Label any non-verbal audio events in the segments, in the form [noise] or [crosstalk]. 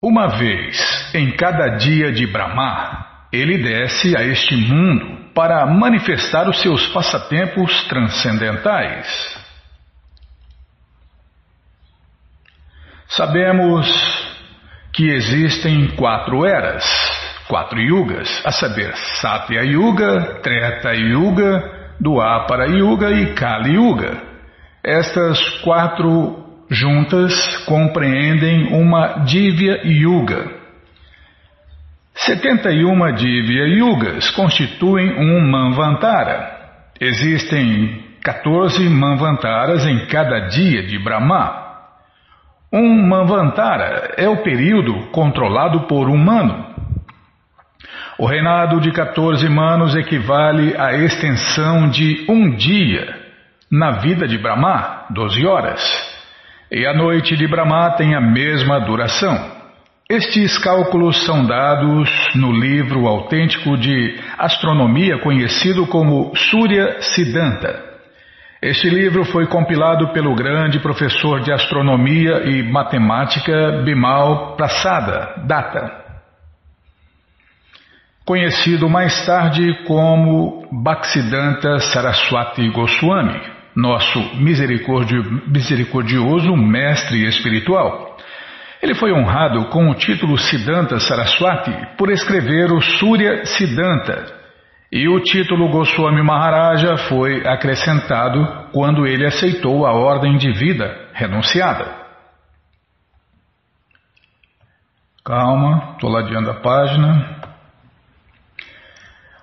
Uma vez em cada dia de Brahma, ele desce a este mundo para manifestar os seus passatempos transcendentais. Sabemos que existem quatro eras, quatro yugas, a saber, Satya Yuga, Treta Yuga, Dwapara Yuga e Kali Yuga. Estas quatro juntas compreendem uma Divya Yuga. 71 Divya Yugas constituem um Manvantara. Existem 14 Manvantaras em cada dia de Brahma. Um Manvantara é o período controlado por um mano. O reinado de 14 manos equivale à extensão de um dia na vida de Brahma, 12 horas. E a noite de Brahma tem a mesma duração. Estes cálculos são dados no livro autêntico de astronomia conhecido como Surya Siddhanta. Este livro foi compilado pelo grande professor de astronomia e matemática Bimal Prasada Datta, conhecido mais tarde como Bhaktisiddhanta Saraswati Goswami nosso misericordioso mestre espiritual. Ele foi honrado com o título Siddhanta Saraswati por escrever o Surya Siddhanta, e o título Goswami Maharaja foi acrescentado quando ele aceitou a ordem de vida renunciada. Calma, estou ladeando a página.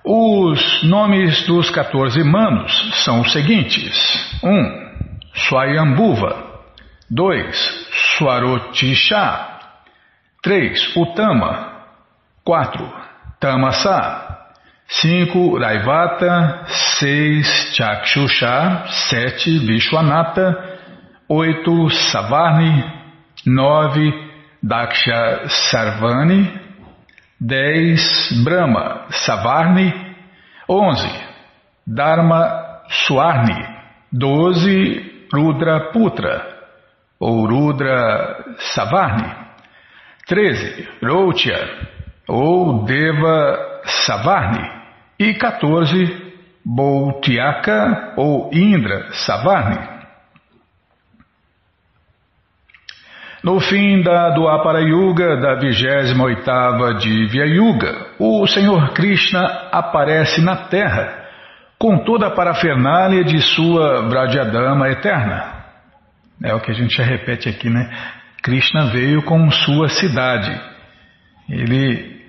Os nomes dos 14 manos são os seguintes: 1. Um, Swayambhuva 2. Swarotisha 3. Utama 4. Tamasa 5. Raivata 6. Chakshusha 7. Vishwanata 8. Savarni 9. Daksha Sarvani 10. Brahma Savarni 11. Dharma Suarni 12. Rudra Putra ou Rudra Savarni 13. Routya ou Deva Savarni e 14. Boutyaka ou Indra Savarni No fim da Dwapara Yuga, da 28ª Divya Yuga, o Senhor Krishna aparece na Terra com toda a parafernália de sua Vradyadama eterna. É o que a gente já repete aqui, né? Krishna veio com sua cidade. Ele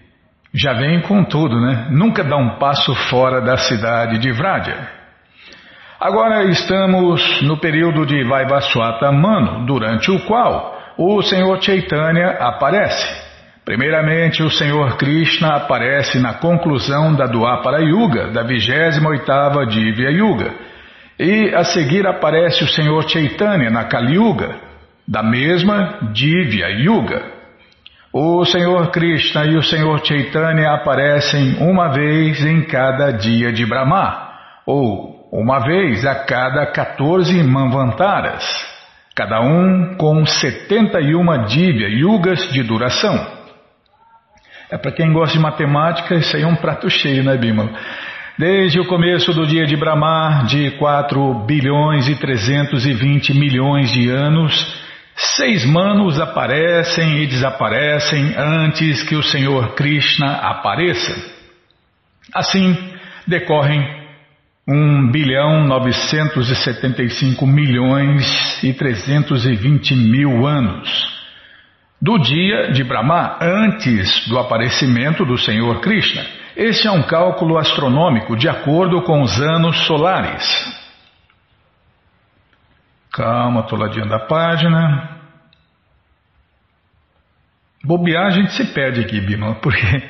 já vem com tudo, né? Nunca dá um passo fora da cidade de Vradya. Agora estamos no período de Vaivaswata Mano, durante o qual o Senhor Chaitanya aparece. Primeiramente, o Senhor Krishna aparece na conclusão da Dwapara Yuga, da 28ª Divya Yuga. E a seguir aparece o Senhor Chaitanya na Kali Yuga, da mesma Divya Yuga. O Senhor Krishna e o Senhor Chaitanya aparecem uma vez em cada dia de Brahma, ou uma vez a cada 14 Manvantaras cada um com 71 divya, yugas de duração. É para quem gosta de matemática, isso aí é um prato cheio, né, Bima? Desde o começo do dia de Brahma, de 4 bilhões e 320 milhões de anos, seis manos aparecem e desaparecem antes que o Senhor Krishna apareça. Assim, decorrem 1 bilhão 975 milhões e 320 mil anos. Do dia de Brahma, antes do aparecimento do Senhor Krishna. Este é um cálculo astronômico de acordo com os anos solares. Calma, estou ladinho da página. Bobear a gente se perde aqui, Bima, porque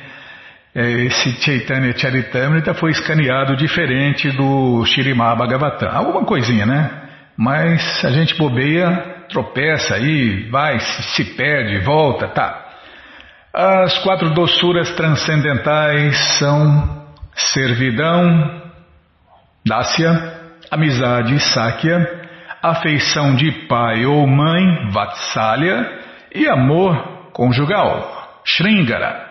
esse Chaitanya Charitamrita foi escaneado diferente do Shirimá Bhagavatam. Alguma coisinha, né? Mas a gente bobeia, tropeça aí, vai, se perde, volta, tá. As quatro doçuras transcendentais são servidão, dácia, amizade, sáquia, afeição de pai ou mãe, vatsalya, e amor conjugal, Sringara.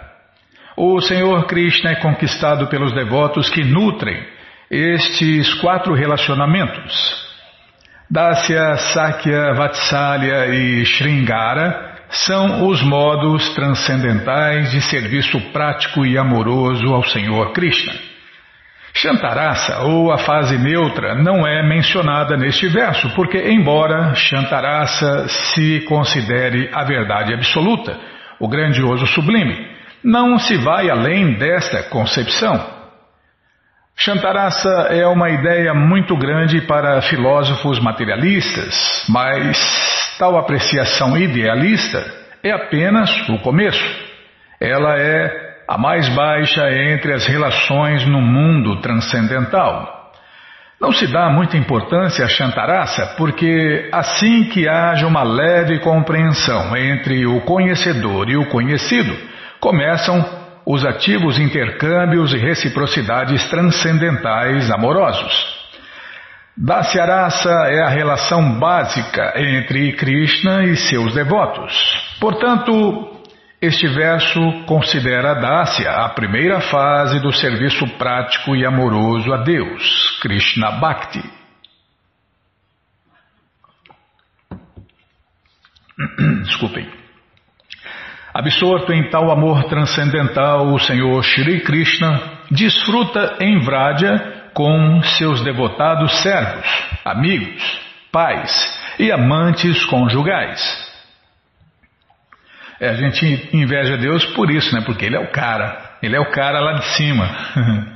O Senhor Krishna é conquistado pelos devotos que nutrem estes quatro relacionamentos. Dasya, Sakya, Vatsalya e Sringara são os modos transcendentais de serviço prático e amoroso ao Senhor Krishna. Shantarasa, ou a fase neutra, não é mencionada neste verso, porque, embora Shantarasa se considere a verdade absoluta, o grandioso sublime, não se vai além desta concepção. Shantarasa é uma ideia muito grande para filósofos materialistas, mas tal apreciação idealista é apenas o começo. Ela é a mais baixa entre as relações no mundo transcendental. Não se dá muita importância a Shantarasa porque, assim que haja uma leve compreensão entre o conhecedor e o conhecido, começam os ativos intercâmbios e reciprocidades transcendentais amorosos. Dasyarasa é a relação básica entre Krishna e seus devotos. Portanto, este verso considera a Dácia a primeira fase do serviço prático e amoroso a Deus, Krishna Bhakti. [clears throat] Desculpem. Absorto em tal amor transcendental, o Senhor Shri Krishna desfruta em Vraja com seus devotados servos, amigos, pais e amantes conjugais. É, a gente inveja Deus por isso, né? Porque Ele é o cara. Ele é o cara lá de cima.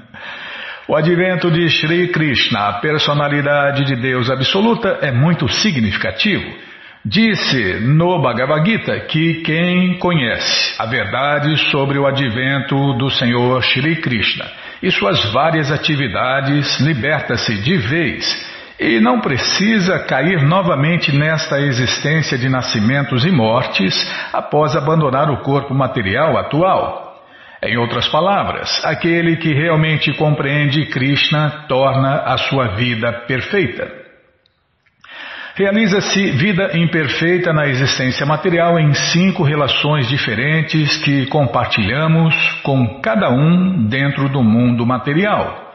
[laughs] o advento de Sri Krishna, a personalidade de Deus absoluta, é muito significativo. Disse no Bhagavad Gita que quem conhece a verdade sobre o advento do Senhor Shri Krishna e suas várias atividades liberta-se de vez e não precisa cair novamente nesta existência de nascimentos e mortes após abandonar o corpo material atual. Em outras palavras, aquele que realmente compreende Krishna torna a sua vida perfeita. Realiza-se vida imperfeita na existência material em cinco relações diferentes que compartilhamos com cada um dentro do mundo material: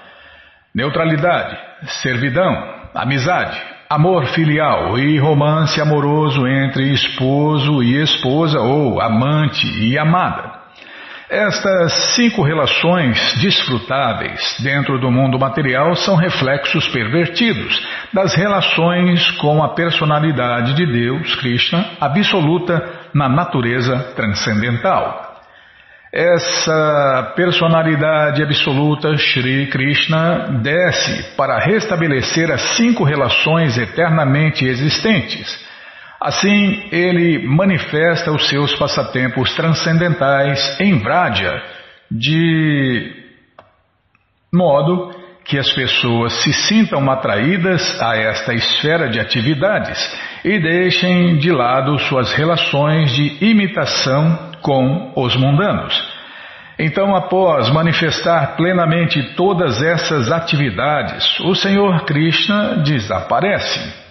neutralidade, servidão, amizade, amor filial e romance amoroso entre esposo e esposa ou amante e amada. Estas cinco relações desfrutáveis dentro do mundo material são reflexos pervertidos das relações com a personalidade de Deus, Krishna, absoluta na natureza transcendental. Essa personalidade absoluta, Sri Krishna, desce para restabelecer as cinco relações eternamente existentes. Assim, ele manifesta os seus passatempos transcendentais em Vraja, de modo que as pessoas se sintam atraídas a esta esfera de atividades e deixem de lado suas relações de imitação com os mundanos. Então, após manifestar plenamente todas essas atividades, o Senhor Krishna desaparece.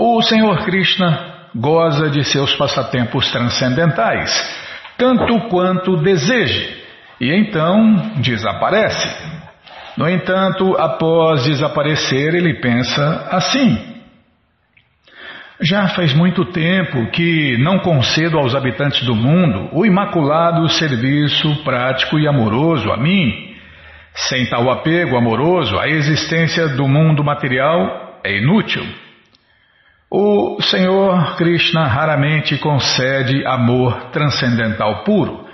O Senhor Krishna goza de seus passatempos transcendentais, tanto quanto deseje, e então desaparece. No entanto, após desaparecer, ele pensa assim: já faz muito tempo que não concedo aos habitantes do mundo o imaculado serviço prático e amoroso a mim. Sem tal apego amoroso, a existência do mundo material é inútil. O Senhor Krishna raramente concede amor transcendental puro.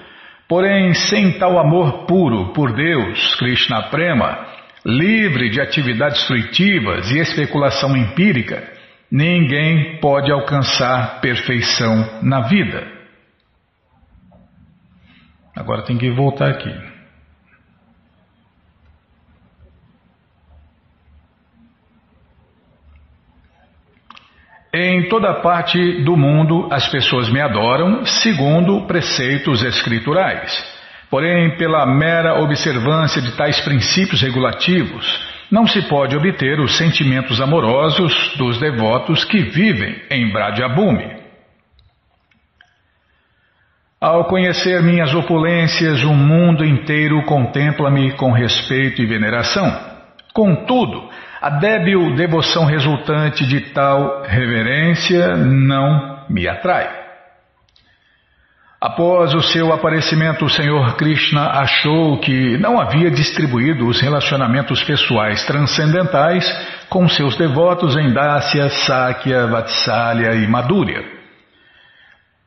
Porém, sem tal amor puro por Deus, Krishna Prema, livre de atividades fruitivas e especulação empírica, Ninguém pode alcançar perfeição na vida. Agora tem que voltar aqui. Em toda parte do mundo as pessoas me adoram segundo preceitos escriturais. Porém, pela mera observância de tais princípios regulativos, não se pode obter os sentimentos amorosos dos devotos que vivem em Bradyabhumi. Ao conhecer minhas opulências, o mundo inteiro contempla-me com respeito e veneração. Contudo, a débil devoção resultante de tal reverência não me atrai. Após o seu aparecimento, o Senhor Krishna achou que não havia distribuído os relacionamentos pessoais transcendentais com seus devotos em Dácia, Sakya, Vatsalya e Madhurya.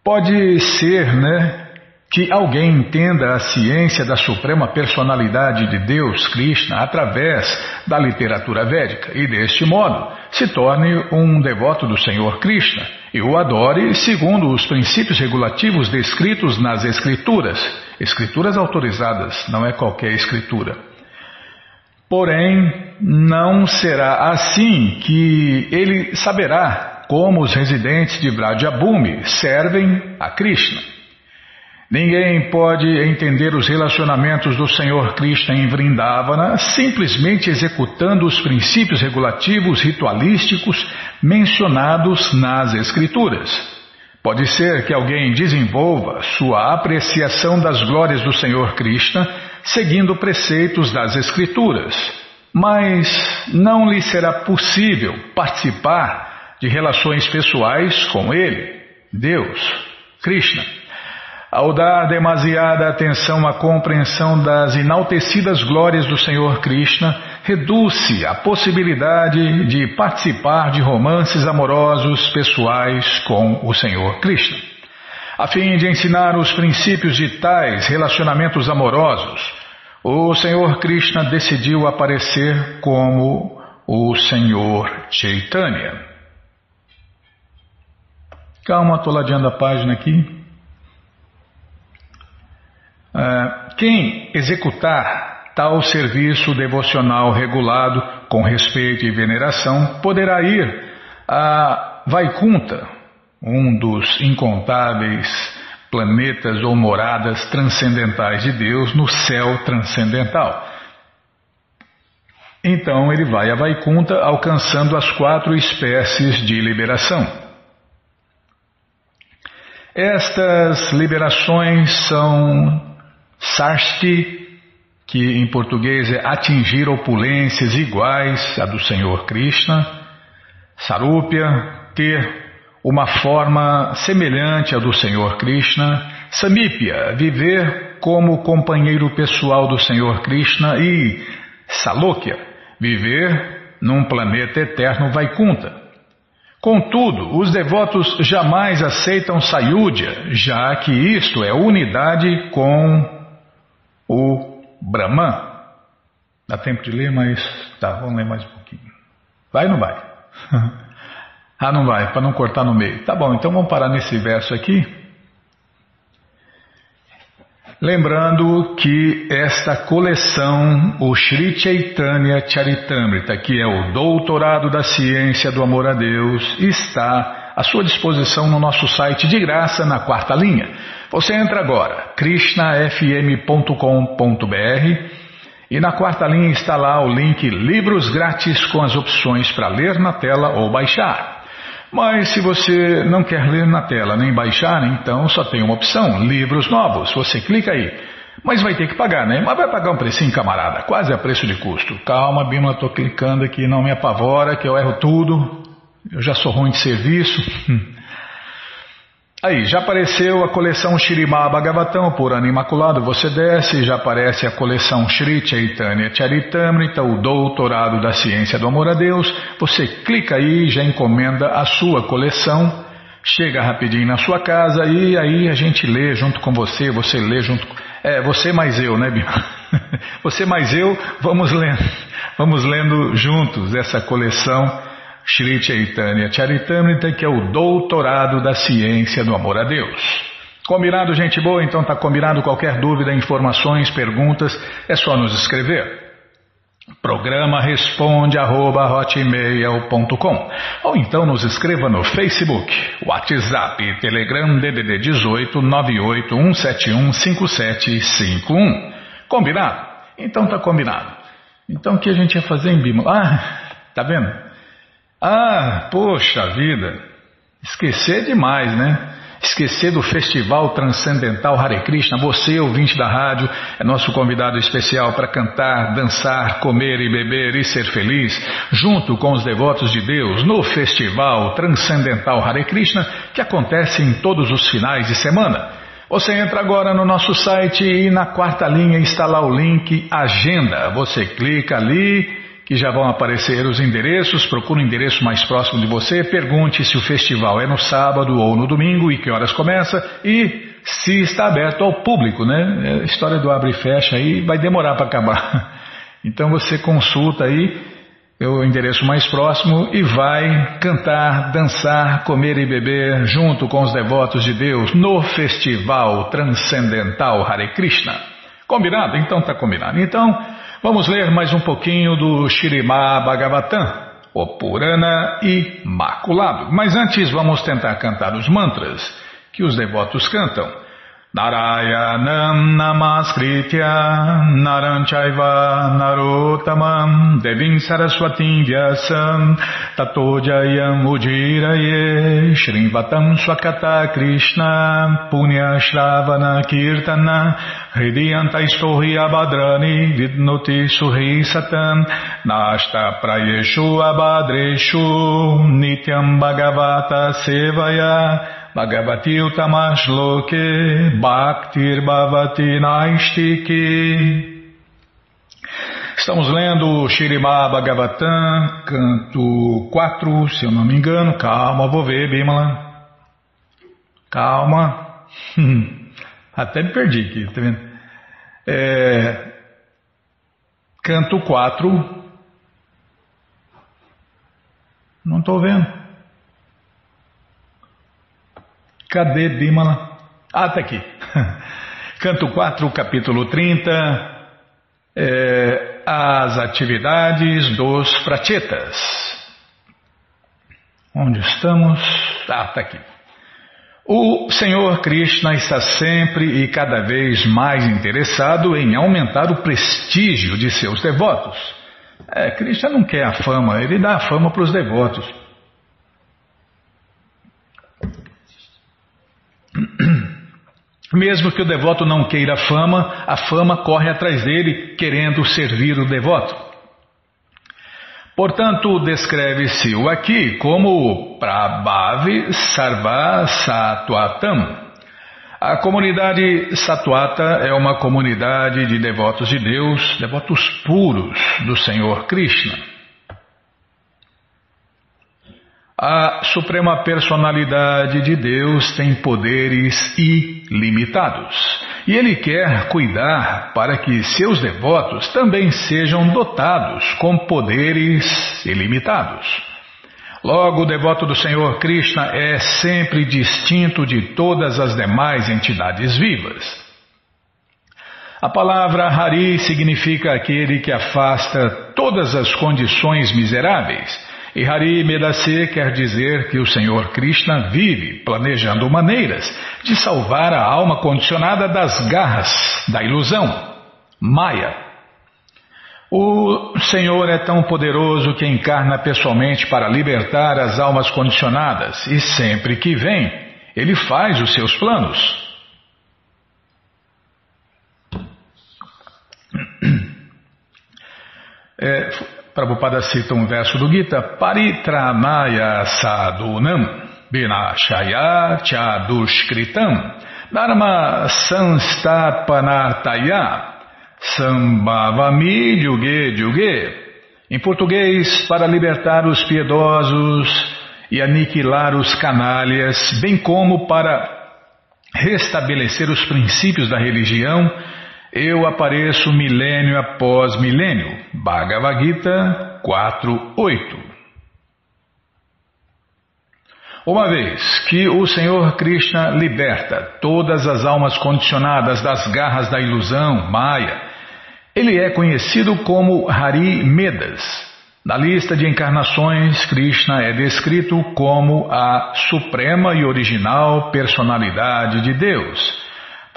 Pode ser, né, que alguém entenda a ciência da suprema personalidade de Deus, Krishna, através da literatura védica e, deste modo, se torne um devoto do Senhor Krishna e o adore segundo os princípios regulativos descritos nas Escrituras, escrituras autorizadas, não é qualquer escritura. Porém, não será assim que ele saberá como os residentes de Vrajabhumi servem a Krishna. Ninguém pode entender os relacionamentos do Senhor Krishna em Vrindavana simplesmente executando os princípios regulativos ritualísticos mencionados nas Escrituras. Pode ser que alguém desenvolva sua apreciação das glórias do Senhor Krishna seguindo preceitos das Escrituras, mas não lhe será possível participar de relações pessoais com ele, Deus, Krishna. Ao dar demasiada atenção à compreensão das inaltecidas glórias do Senhor Krishna, reduz-se a possibilidade de participar de romances amorosos pessoais com o Senhor Krishna. A fim de ensinar os princípios de tais relacionamentos amorosos, o Senhor Krishna decidiu aparecer como o Senhor Chaitanya. Calma, estou ladeando a página aqui. Ah, quem executar tal serviço devocional regulado com respeito e veneração poderá ir a Vaikunta, um dos incontáveis planetas ou moradas transcendentais de Deus no céu transcendental. Então ele vai a Vaikunta alcançando as quatro espécies de liberação. Estas liberações são Sarsti, que em português é atingir opulências iguais à do Senhor Krishna. Sarupya, ter uma forma semelhante à do Senhor Krishna. Samipya, viver como companheiro pessoal do Senhor Krishna. E Salokya, viver num planeta eterno Vaikunta. Contudo, os devotos jamais aceitam Sayudya, já que isto é unidade com o Brahman. Dá tempo de ler, mas tá, vamos ler mais um pouquinho. Vai ou não vai? [laughs] ah, não vai, para não cortar no meio. Tá bom, então vamos parar nesse verso aqui. Lembrando que esta coleção, o Sri Chaitanya Charitamrita, que é o doutorado da ciência do amor a Deus, está à sua disposição no nosso site de graça na quarta linha. Você entra agora, krishnafm.com.br e na quarta linha está lá o link Livros Grátis com as opções para ler na tela ou baixar. Mas se você não quer ler na tela nem baixar, então só tem uma opção, livros novos. Você clica aí. Mas vai ter que pagar, né? Mas vai pagar um precinho, camarada, quase a preço de custo. Calma, Bima, estou clicando aqui, não me apavora, que eu erro tudo. Eu já sou ruim de serviço. Aí, já apareceu a coleção Shirimá Bhagavatam por ano imaculado, você desce, já aparece a coleção Shri Chaitanya Charitamrita, o doutorado da ciência do amor a Deus, você clica aí, já encomenda a sua coleção, chega rapidinho na sua casa e aí a gente lê junto com você, você lê junto, é, você mais eu, né Bima? [laughs] Você mais eu, vamos lendo, vamos lendo juntos essa coleção Shri Chaitanya Charitamrita, que é o doutorado da ciência do amor a Deus. Combinado, gente boa? Então tá combinado. Qualquer dúvida, informações, perguntas, é só nos escrever. Programa responde arroba, ou então nos escreva no Facebook, WhatsApp, Telegram DDD 18 981715751. Combinado? Então tá combinado. Então o que a gente ia fazer em Bima? Ah, tá vendo? Ah, poxa vida, esquecer demais, né? esquecer do Festival Transcendental Hare Krishna, você, ouvinte da rádio, é nosso convidado especial para cantar, dançar, comer e beber e ser feliz, junto com os devotos de Deus, no Festival Transcendental Hare Krishna, que acontece em todos os finais de semana. Você entra agora no nosso site e na quarta linha está lá o link Agenda. Você clica ali que já vão aparecer os endereços, procure o um endereço mais próximo de você, pergunte se o festival é no sábado ou no domingo e que horas começa e se está aberto ao público, né? A é, história do abre e fecha aí vai demorar para acabar. [laughs] Então você consulta aí o endereço mais próximo e vai cantar, dançar, comer e beber junto com os devotos de Deus no Festival Transcendental Hare Krishna. Combinado? Então tá combinado. Então, Vamos ler mais um pouquinho do Shirimá Bhagavatam, o Purana Imaculado. Mas antes vamos tentar cantar os mantras que os devotos cantam. Narayanam Namaskritya Naranchaiva Narotamam Devim Saraswatim Vyasam Tato Jayam Ujiraye Shrimvatam Swakata Krishna Punya Shravana Kirtana Hridiyanta Istohi Abadrani Vidnoti Suhi Satam Nasta Prayeshu Abadreshu Nityam Bhagavata Sevaya Bhagavati Utamashloke Bhaktir Bhavati Naistiki. Estamos lendo Shirimá Bhagavatam, canto 4, se eu não me engano. Calma, vou ver, Bimala. Calma. Até me perdi aqui, tá vendo? É, canto 4. Não estou vendo. Cadê Bimala? Ah, está aqui. [laughs] Canto 4, capítulo 30. É, as atividades dos prachetas. Onde estamos? Ah, está aqui. O Senhor Krishna está sempre e cada vez mais interessado em aumentar o prestígio de seus devotos. É, Krishna não quer a fama, ele dá a fama para os devotos. [clears throat] Mesmo que o devoto não queira fama, a fama corre atrás dele, querendo servir o devoto. Portanto, descreve-se o aqui como Prabhavi Sarva Satwatam. A comunidade Satwata é uma comunidade de devotos de Deus, devotos puros do Senhor Krishna. A Suprema Personalidade de Deus tem poderes ilimitados e Ele quer cuidar para que seus devotos também sejam dotados com poderes ilimitados. Logo, o devoto do Senhor Krishna é sempre distinto de todas as demais entidades vivas. A palavra Hari significa aquele que afasta todas as condições miseráveis e Hari Medase quer dizer que o Senhor Krishna vive planejando maneiras de salvar a alma condicionada das garras da ilusão, Maya. O Senhor é tão poderoso que encarna pessoalmente para libertar as almas condicionadas e sempre que vem, ele faz os seus planos. [clears throat] É, Prabhupada cita um verso do Gita, Paritramaya sadunam vinashaya chadushkritam dharma sanstapanartaya sambhavami yuge yuge. Em português, para libertar os piedosos e aniquilar os canalhas, bem como para restabelecer os princípios da religião eu apareço milênio após milênio. Bhagavad Gita 4.8 Uma vez que o Senhor Krishna liberta todas as almas condicionadas das garras da ilusão, Maya, ele é conhecido como Hari Medas. Na lista de encarnações, Krishna é descrito como a suprema e original personalidade de Deus.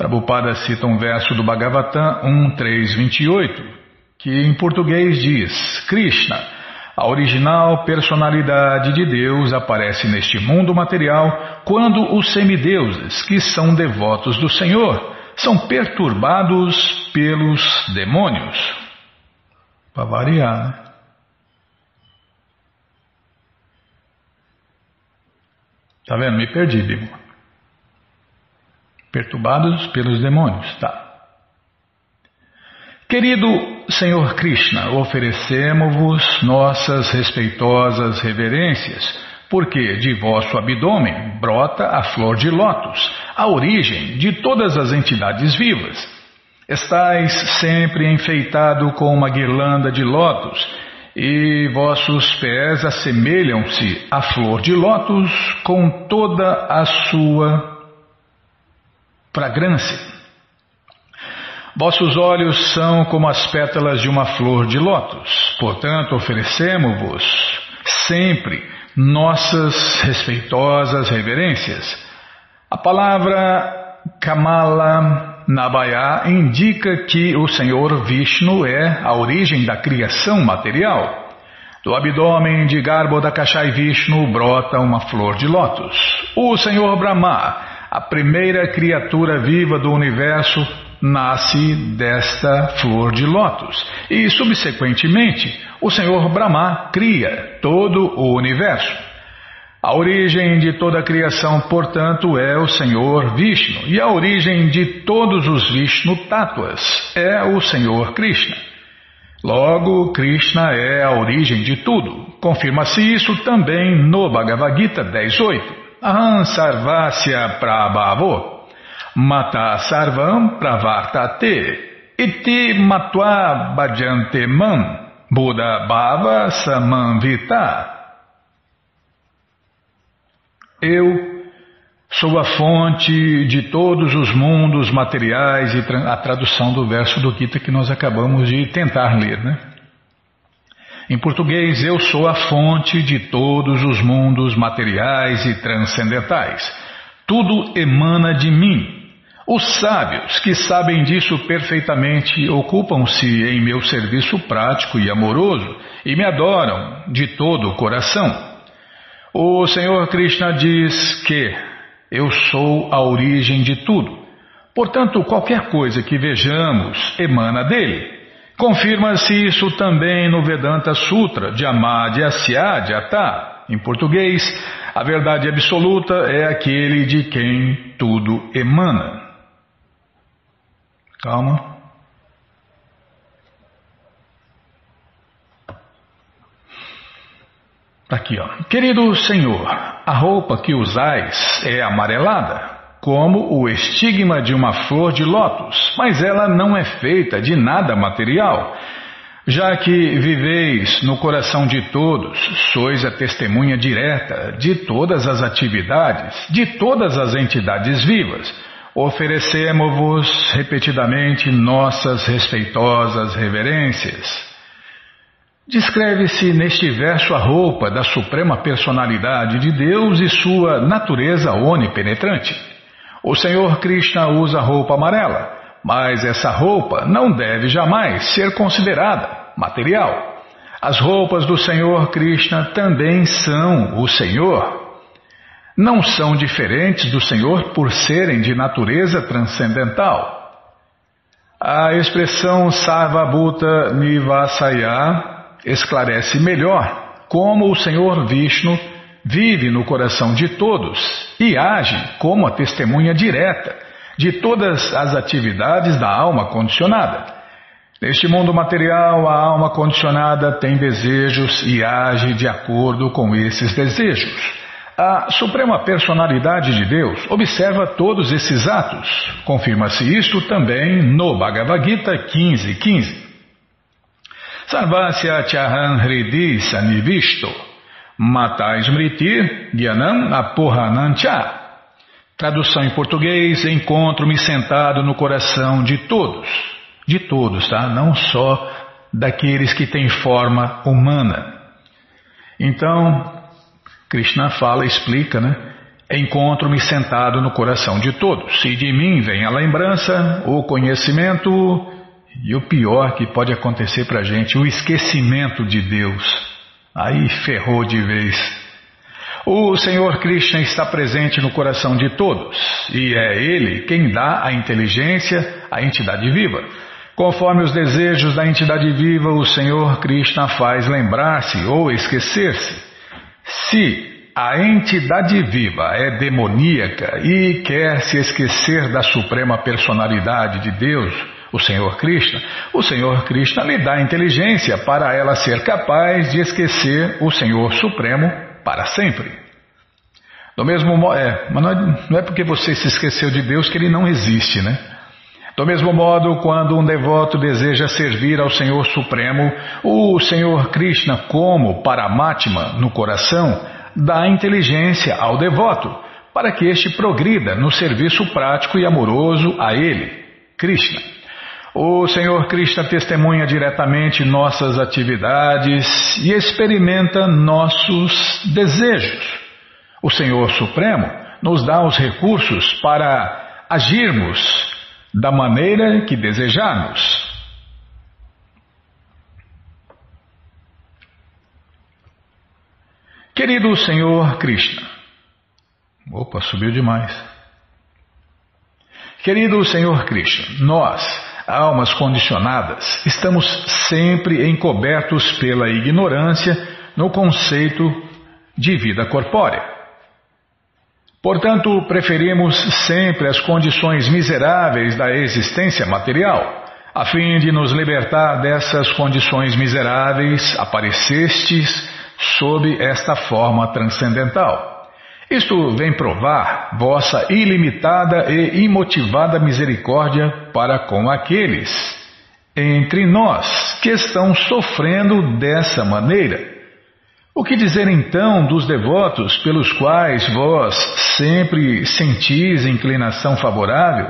Prabhupada cita um verso do Bhagavatam 1.3.28, que em português diz: Krishna, A original personalidade de Deus aparece neste mundo material quando os semideuses, que são devotos do Senhor, são perturbados pelos demônios. Para variar, né? Tá vendo? Me perdi, Bibo. Perturbados pelos demônios, tá. Querido Senhor Krishna, oferecemos-vos nossas respeitosas reverências, porque de vosso abdômen brota a flor de lótus, a origem de todas as entidades vivas. Estais sempre enfeitado com uma guirlanda de lótus, e vossos pés assemelham-se à flor de lótus com toda a sua fragrância. Vossos olhos são como as pétalas de uma flor de lótus, portanto, oferecemos-vos sempre nossas respeitosas reverências. A palavra Kamala Nabaya indica que o Senhor Vishnu é a origem da criação material. Do abdômen de Garbhodakashai Vishnu brota uma flor de lótus. O Senhor Brahma, a primeira criatura viva do universo, nasce desta flor de lótus. E, subsequentemente, o Senhor Brahma cria todo o universo. A origem de toda a criação, portanto, é o Senhor Vishnu, e a origem de todos os Vishnu Tattvas é o Senhor Krishna. Logo, Krishna é a origem de tudo. Confirma-se isso também no Bhagavad Gita 10.8. Aham Sarvasya Prabhavo Mata sarvam pravartate iti matva bhajante mam Buddha bhava samanvita. Eu sou a fonte de todos os mundos materiais e a tradução do verso do Gita que nós acabamos de tentar ler, né? Em português, eu sou a fonte de todos os mundos materiais e transcendentais. Tudo emana de mim. Os sábios, que sabem disso perfeitamente, ocupam-se em meu serviço prático e amoroso e me adoram de todo o coração. O Senhor Krishna diz que eu sou a origem de tudo. Portanto, qualquer coisa que vejamos emana dele. Confirma-se isso também no Vedanta Sutra de Amadya Syadhyata. Em português, a verdade absoluta é aquele de quem tudo emana. Calma. Tá aqui, ó. Querido Senhor, a roupa que usais é amarelada, como o estigma de uma flor de lótus, mas ela não é feita de nada material. Já que viveis no coração de todos, sois a testemunha direta de todas as atividades, de todas as entidades vivas oferecemos-vos repetidamente nossas respeitosas reverências. Descreve-se neste verso a roupa da Suprema Personalidade de Deus e sua natureza onipenetrante. O Senhor Krishna usa roupa amarela, mas essa roupa não deve jamais ser considerada material. As roupas do Senhor Krishna também são o Senhor não são diferentes do Senhor por serem de natureza transcendental. A expressão Sarvabhuta Nivasaya esclarece melhor como o Senhor Vishnu vive no coração de todos e age como a testemunha direta de todas as atividades da alma condicionada. Neste mundo material, a alma condicionada tem desejos e age de acordo com esses desejos. A Suprema Personalidade de Deus observa todos esses atos. Confirma-se isto também no Bhagavad Gita 15.15. 15. Sarvasya Chahan Hridi Sanivisto Mata Smriti Gyanam Apohanancha Tradução em português, encontro-me sentado no coração de todos, de todos, tá? Não só daqueles que têm forma humana. Então, Krishna fala, explica, né? Encontro-me sentado no coração de todos. Se de mim vem a lembrança, o conhecimento e o pior que pode acontecer para a gente, o esquecimento de Deus. Aí ferrou de vez. O Senhor Krishna está presente no coração de todos e é Ele quem dá a inteligência à entidade viva. Conforme os desejos da entidade viva, o Senhor Krishna faz lembrar-se ou esquecer-se. Se a entidade viva é demoníaca e quer se esquecer da suprema personalidade de Deus, o Senhor Krishna, o Senhor Krishna lhe dá inteligência para ela ser capaz de esquecer o Senhor Supremo para sempre. Do mesmo modo, é, mas não é, não é porque você se esqueceu de Deus que ele não existe, né? Do mesmo modo, quando um devoto deseja servir ao Senhor Supremo, o Senhor Krishna, como Paramatma no coração, dá inteligência ao devoto, para que este progrida no serviço prático e amoroso a ele, Krishna. O Senhor Krishna testemunha diretamente nossas atividades e experimenta nossos desejos. O Senhor Supremo nos dá os recursos para agirmos da maneira que desejarmos. Querido Senhor Krishna, opa, subiu demais. Querido Senhor Krishna, nós, almas condicionadas, estamos sempre encobertos pela ignorância no conceito de vida corpórea. Portanto, preferimos sempre as condições miseráveis da existência material. A fim de nos libertar dessas condições miseráveis, aparecestes sob esta forma transcendental. Isto vem provar vossa ilimitada e imotivada misericórdia para com aqueles entre nós que estão sofrendo dessa maneira. O que dizer então dos devotos pelos quais vós sempre sentis inclinação favorável?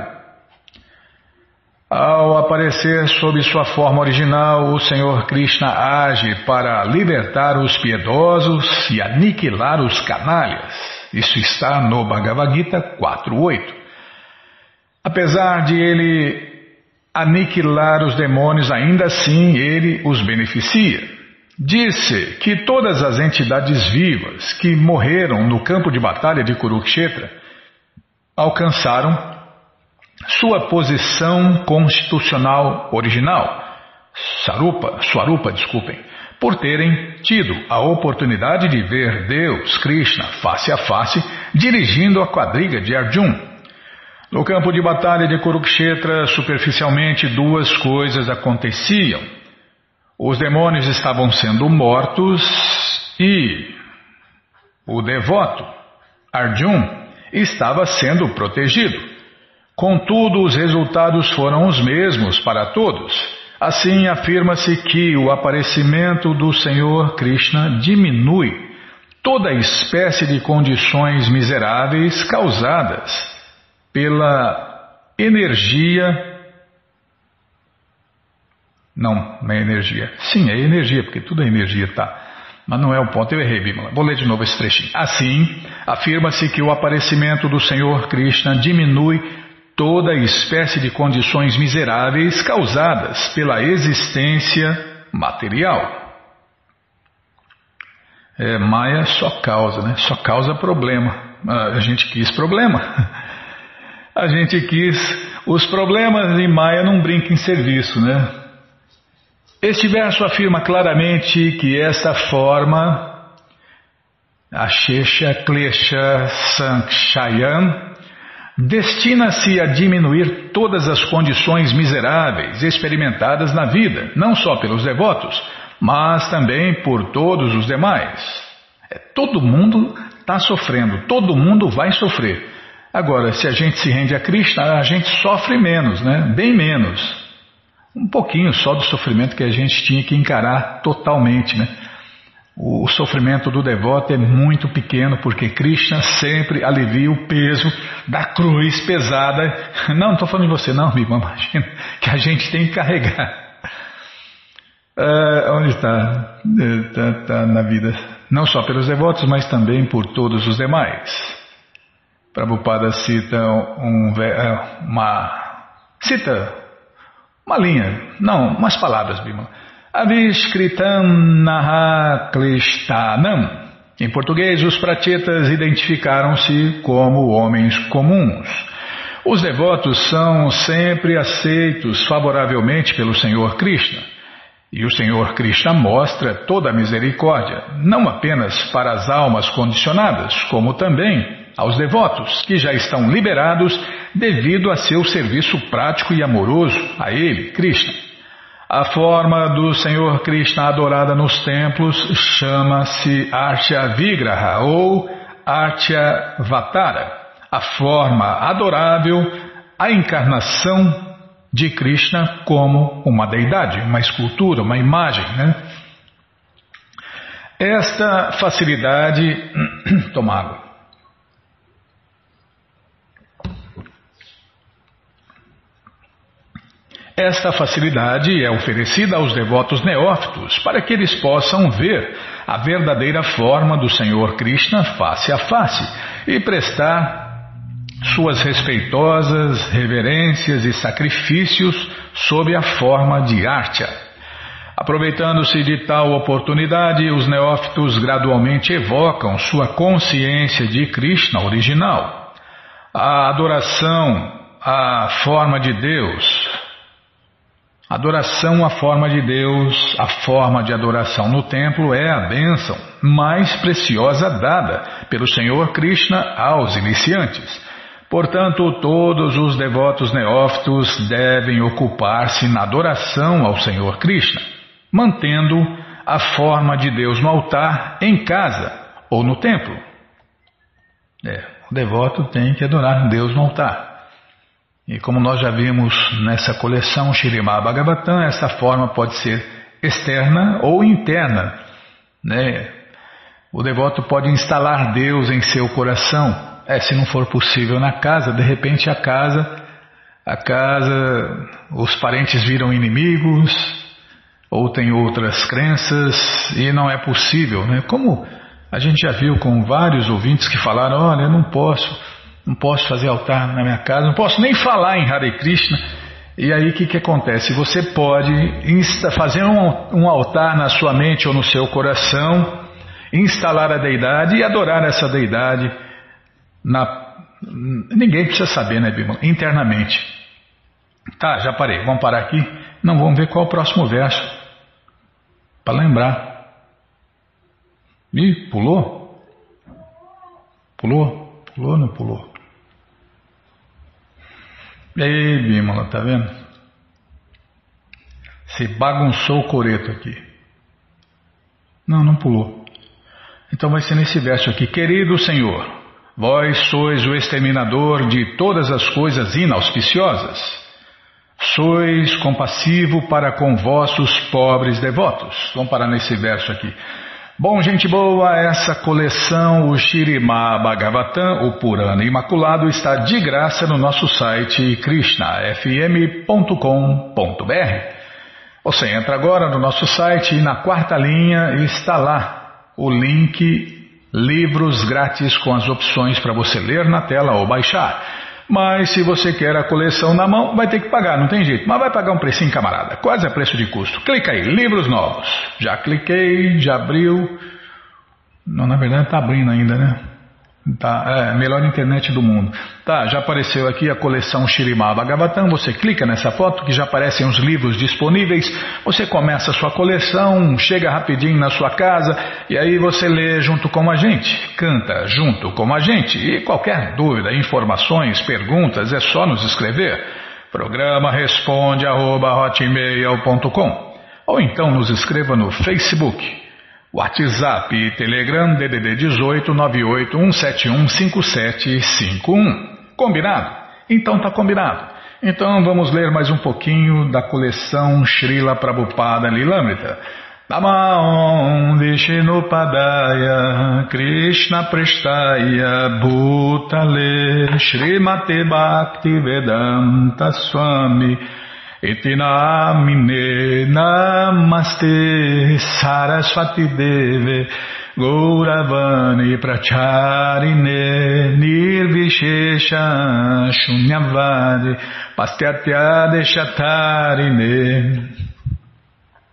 Ao aparecer sob sua forma original, o Senhor Krishna age para libertar os piedosos e aniquilar os canalhas. Isso está no Bhagavad Gita 4.8. Apesar de ele aniquilar os demônios, ainda assim ele os beneficia. Disse que todas as entidades vivas que morreram no campo de batalha de Kurukshetra alcançaram sua posição constitucional original, Sarupa, Swarupa, desculpem, por terem tido a oportunidade de ver Deus, Krishna, face a face, dirigindo a quadriga de Arjun. No campo de batalha de Kurukshetra, superficialmente duas coisas aconteciam. Os demônios estavam sendo mortos e o devoto, Arjun, estava sendo protegido. Contudo, os resultados foram os mesmos para todos. Assim, afirma-se que o aparecimento do Senhor Krishna diminui toda espécie de condições miseráveis causadas pela energia. Não, não é energia. Sim, é energia, porque tudo é energia, tá? Mas não é o ponto, eu errei, Bimala. Vou ler de novo esse trechinho. Assim, afirma-se que o aparecimento do Senhor Krishna diminui toda espécie de condições miseráveis causadas pela existência material. É, Maia só causa, né? Só causa problema. A gente quis problema. A gente quis os problemas e Maia não brinca em serviço, né? Este verso afirma claramente que esta forma, a Shesha Klesha Sankshayan, destina-se a diminuir todas as condições miseráveis experimentadas na vida, não só pelos devotos, mas também por todos os demais. É, todo mundo está sofrendo, todo mundo vai sofrer. Agora, se a gente se rende a Krishna, a gente sofre menos, né? bem menos. Um pouquinho só do sofrimento que a gente tinha que encarar totalmente. Né? O sofrimento do devoto é muito pequeno porque Krishna sempre alivia o peso da cruz pesada. Não, não estou falando de você, não, amigo. Imagina que a gente tem que carregar. Uh, onde está? Está tá na vida. Não só pelos devotos, mas também por todos os demais. Prabhupada cita um, uma cita uma linha, não, umas palavras, Bima. Avishkritanahaklistanam. Em português, os pratetas identificaram-se como homens comuns. Os devotos são sempre aceitos favoravelmente pelo Senhor Krishna. E o Senhor Krishna mostra toda a misericórdia, não apenas para as almas condicionadas, como também aos devotos que já estão liberados devido a seu serviço prático e amoroso a Ele, Krishna. A forma do Senhor Krishna adorada nos templos chama-se Artya Vigraha ou Artya Vatara, a forma adorável, a encarnação de Krishna como uma deidade, uma escultura, uma imagem. Né? Esta facilidade. [clears throat] Toma água. Esta facilidade é oferecida aos devotos neófitos para que eles possam ver a verdadeira forma do Senhor Krishna face a face e prestar suas respeitosas reverências e sacrifícios sob a forma de Artya. Aproveitando-se de tal oportunidade, os neófitos gradualmente evocam sua consciência de Krishna original. A adoração à forma de Deus, Adoração à forma de Deus, a forma de adoração no templo é a bênção mais preciosa dada pelo Senhor Krishna aos iniciantes. Portanto, todos os devotos neófitos devem ocupar-se na adoração ao Senhor Krishna, mantendo a forma de Deus no altar, em casa ou no templo. É, o devoto tem que adorar Deus no altar. E como nós já vimos nessa coleção Shirimá Bhagavatam, essa forma pode ser externa ou interna. Né? O devoto pode instalar Deus em seu coração é, se não for possível na casa, de repente a casa, a casa, os parentes viram inimigos, ou tem outras crenças e não é possível, né? Como a gente já viu com vários ouvintes que falaram, olha, eu não posso, não posso fazer altar na minha casa, não posso nem falar em Hare Krishna. E aí o que, que acontece? Você pode fazer um, um altar na sua mente ou no seu coração, instalar a deidade e adorar essa deidade na, ninguém precisa saber, né, Bima? Internamente. Tá, já parei. Vamos parar aqui. Não, vamos ver qual é o próximo verso. Para lembrar. Ih, pulou? Pulou? Pulou ou não pulou? Ei, Bímola, tá vendo? Se bagunçou o coreto aqui. Não, não pulou. Então vai ser nesse verso aqui. Querido Senhor, Vós sois o exterminador de todas as coisas inauspiciosas. Sois compassivo para com vossos pobres devotos. Vamos parar nesse verso aqui. Bom, gente boa, essa coleção, o Shirima Bhagavatam, o Purana Imaculado, está de graça no nosso site krishnafm.com.br. Você entra agora no nosso site e na quarta linha está lá o link livros grátis com as opções para você ler na tela ou baixar. Mas se você quer a coleção na mão, vai ter que pagar, não tem jeito. Mas vai pagar um precinho, camarada. Quase a preço de custo. Clica aí, livros novos. Já cliquei, já abriu. Não, na verdade está abrindo ainda, né? Tá, é, melhor internet do mundo. Tá, já apareceu aqui a coleção Shirimá Bhagavatam. Você clica nessa foto que já aparecem os livros disponíveis. Você começa a sua coleção, chega rapidinho na sua casa e aí você lê junto com a gente, canta junto com a gente. E qualquer dúvida, informações, perguntas, é só nos escrever. Programa responde arroba, ou então nos escreva no Facebook WhatsApp e Telegram DDD 18 981715751. Combinado? Então tá combinado. Então vamos ler mais um pouquinho da coleção Srila Prabhupada Lilamrita. Namaon Padaya Krishna Prestaya Bhutale Srimate Bhakti Vedanta Swami Itinamine Namaste Saraswati Deve Gauravani Pracharine Nirvishesha Shunyavadi Pastyatya Deshatarine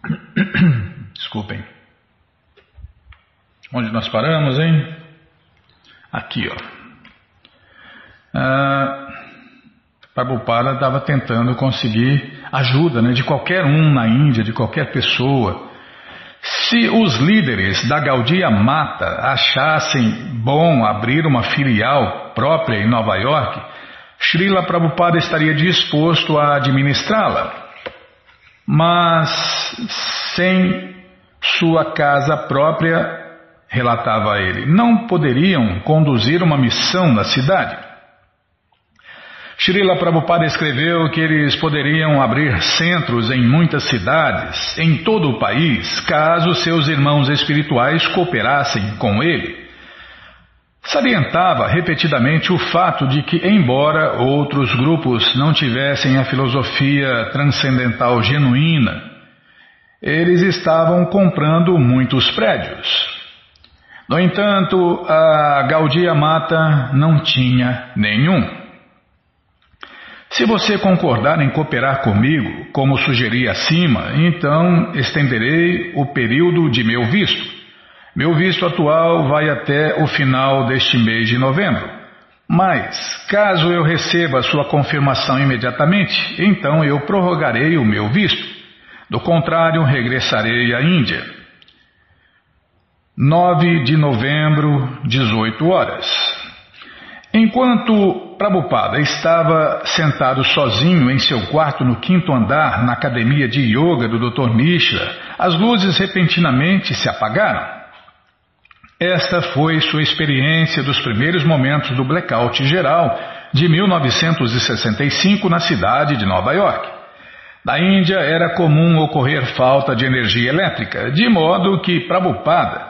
[clears throat] Desculpem. Onde nós paramos, hein? Aqui, ó. Ah, Prabhupada estava tentando conseguir ajuda né, de qualquer um na Índia, de qualquer pessoa. Se os líderes da Gaudia Mata achassem bom abrir uma filial própria em Nova York, Srila Prabhupada estaria disposto a administrá-la. Mas sem sua casa própria, relatava ele, não poderiam conduzir uma missão na cidade. Srila Prabhupada escreveu que eles poderiam abrir centros em muitas cidades, em todo o país, caso seus irmãos espirituais cooperassem com ele. Salientava repetidamente o fato de que, embora outros grupos não tivessem a filosofia transcendental genuína, eles estavam comprando muitos prédios. No entanto, a Gaudia Mata não tinha nenhum. Se você concordar em cooperar comigo, como sugeri acima, então estenderei o período de meu visto. Meu visto atual vai até o final deste mês de novembro. Mas, caso eu receba sua confirmação imediatamente, então eu prorrogarei o meu visto. Do contrário, regressarei à Índia. 9 de novembro, 18 horas. Enquanto Prabhupada estava sentado sozinho em seu quarto no quinto andar na academia de yoga do Dr. Mishra, as luzes repentinamente se apagaram. Esta foi sua experiência dos primeiros momentos do blackout geral de 1965 na cidade de Nova York. Na Índia era comum ocorrer falta de energia elétrica, de modo que Prabhupada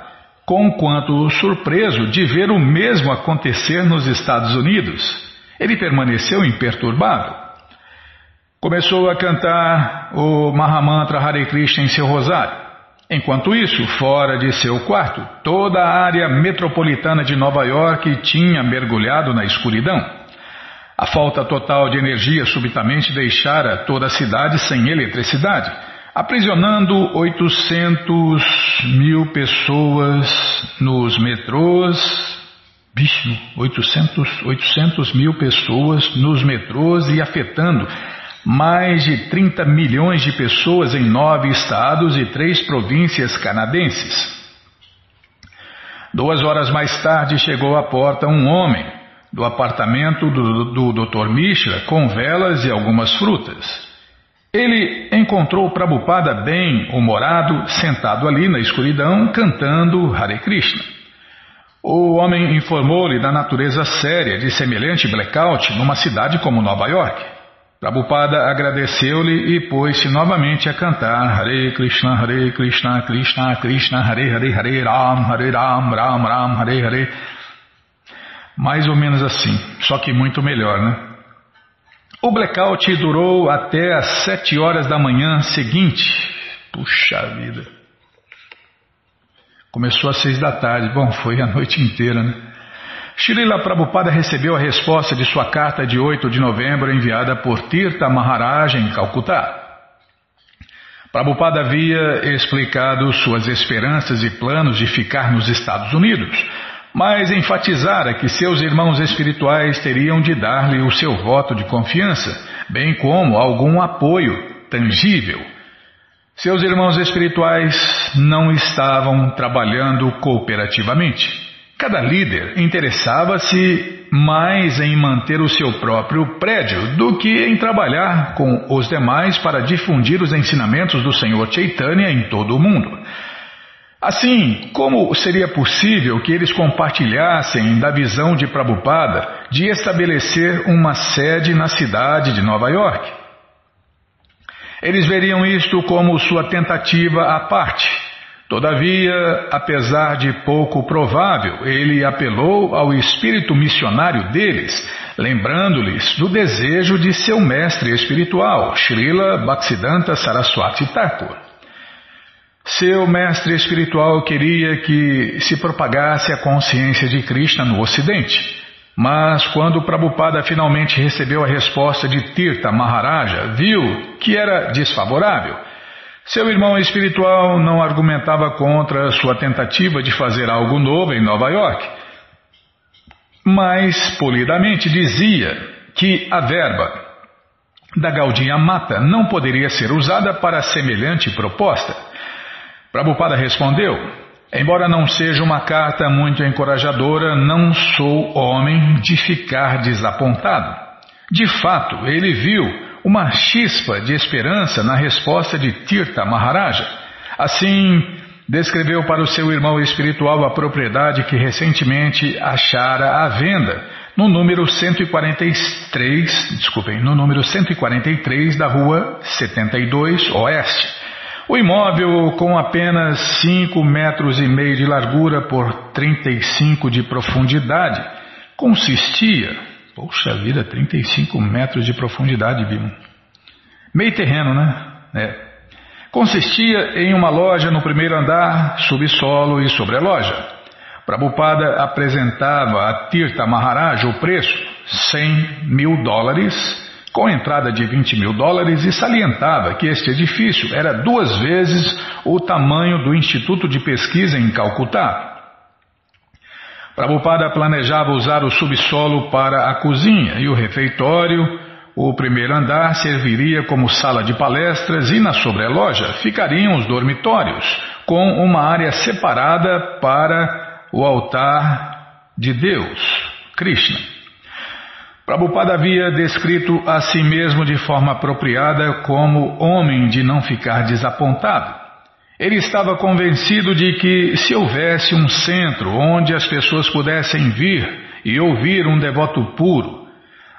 Conquanto surpreso de ver o mesmo acontecer nos Estados Unidos, ele permaneceu imperturbado. Começou a cantar o Mahamantra Hare Krishna em seu rosário. Enquanto isso, fora de seu quarto, toda a área metropolitana de Nova York tinha mergulhado na escuridão. A falta total de energia subitamente deixara toda a cidade sem eletricidade aprisionando 800 mil pessoas nos metrôs. Bicho, 800, 800 mil pessoas nos metrôs e afetando mais de 30 milhões de pessoas em nove estados e três províncias canadenses. Duas horas mais tarde chegou à porta um homem do apartamento do, do Dr. Mishra com velas e algumas frutas. Ele encontrou Prabhupada bem humorado, sentado ali na escuridão, cantando Hare Krishna. O homem informou-lhe da natureza séria de semelhante blackout numa cidade como Nova York. Prabhupada agradeceu-lhe e pôs-se novamente a cantar Hare Krishna, Hare Krishna, Krishna Krishna, Hare Hare, Hare Ram, Hare Ram, Ram Ram, Hare Hare. Mais ou menos assim, só que muito melhor, né? O blackout durou até as sete horas da manhã seguinte. Puxa vida. Começou às seis da tarde. Bom, foi a noite inteira, né? Srila Prabhupada recebeu a resposta de sua carta de 8 de novembro enviada por Tirtha Maharaj em Calcutá. Prabhupada havia explicado suas esperanças e planos de ficar nos Estados Unidos, mas enfatizara que seus irmãos espirituais teriam de dar-lhe o seu voto de confiança, bem como algum apoio tangível. Seus irmãos espirituais não estavam trabalhando cooperativamente. Cada líder interessava-se mais em manter o seu próprio prédio do que em trabalhar com os demais para difundir os ensinamentos do Senhor Chaitanya em todo o mundo. Assim, como seria possível que eles compartilhassem da visão de Prabhupada de estabelecer uma sede na cidade de Nova York? Eles veriam isto como sua tentativa à parte. Todavia, apesar de pouco provável, ele apelou ao espírito missionário deles, lembrando-lhes do desejo de seu mestre espiritual, Srila Bhaktisiddhanta Saraswati Thakur. Seu mestre espiritual queria que se propagasse a consciência de Krishna no Ocidente. Mas quando Prabhupada finalmente recebeu a resposta de Tirtha Maharaja, viu que era desfavorável. Seu irmão espiritual não argumentava contra sua tentativa de fazer algo novo em Nova York, mas polidamente dizia que a verba da Gaudiya Mata não poderia ser usada para semelhante proposta. Prabhupada respondeu: Embora não seja uma carta muito encorajadora, não sou homem de ficar desapontado. De fato, ele viu uma chispa de esperança na resposta de Tirtha Maharaja. Assim, descreveu para o seu irmão espiritual a propriedade que recentemente achara à venda no número 143, desculpem, no número 143 da rua 72 Oeste. O imóvel, com apenas 5 metros e meio de largura por 35 de profundidade, consistia Poxa vida, 35 metros de profundidade, Bima. Meio terreno, né? É. Consistia em uma loja no primeiro andar, subsolo e sobre a loja. Prabhupada apresentava a Tirtha Maharaj o preço, 100 mil dólares, com entrada de 20 mil dólares, e salientava que este edifício era duas vezes o tamanho do Instituto de Pesquisa em Calcutá. Prabhupada planejava usar o subsolo para a cozinha e o refeitório. O primeiro andar serviria como sala de palestras e na sobreloja ficariam os dormitórios, com uma área separada para o altar de Deus, Krishna. Prabhupada havia descrito a si mesmo de forma apropriada como homem de não ficar desapontado. Ele estava convencido de que, se houvesse um centro onde as pessoas pudessem vir e ouvir um devoto puro,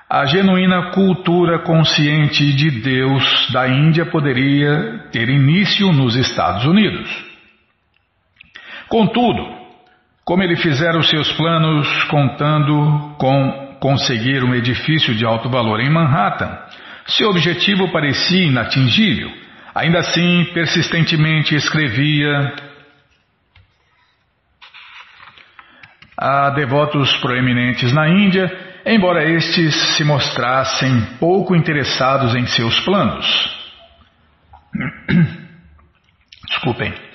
a genuína cultura consciente de Deus da Índia poderia ter início nos Estados Unidos. Contudo, como ele fizera os seus planos contando com conseguir um edifício de alto valor em Manhattan, seu objetivo parecia inatingível Ainda assim, persistentemente escrevia a devotos proeminentes na Índia, embora estes se mostrassem pouco interessados em seus planos. [clears throat] Desculpem.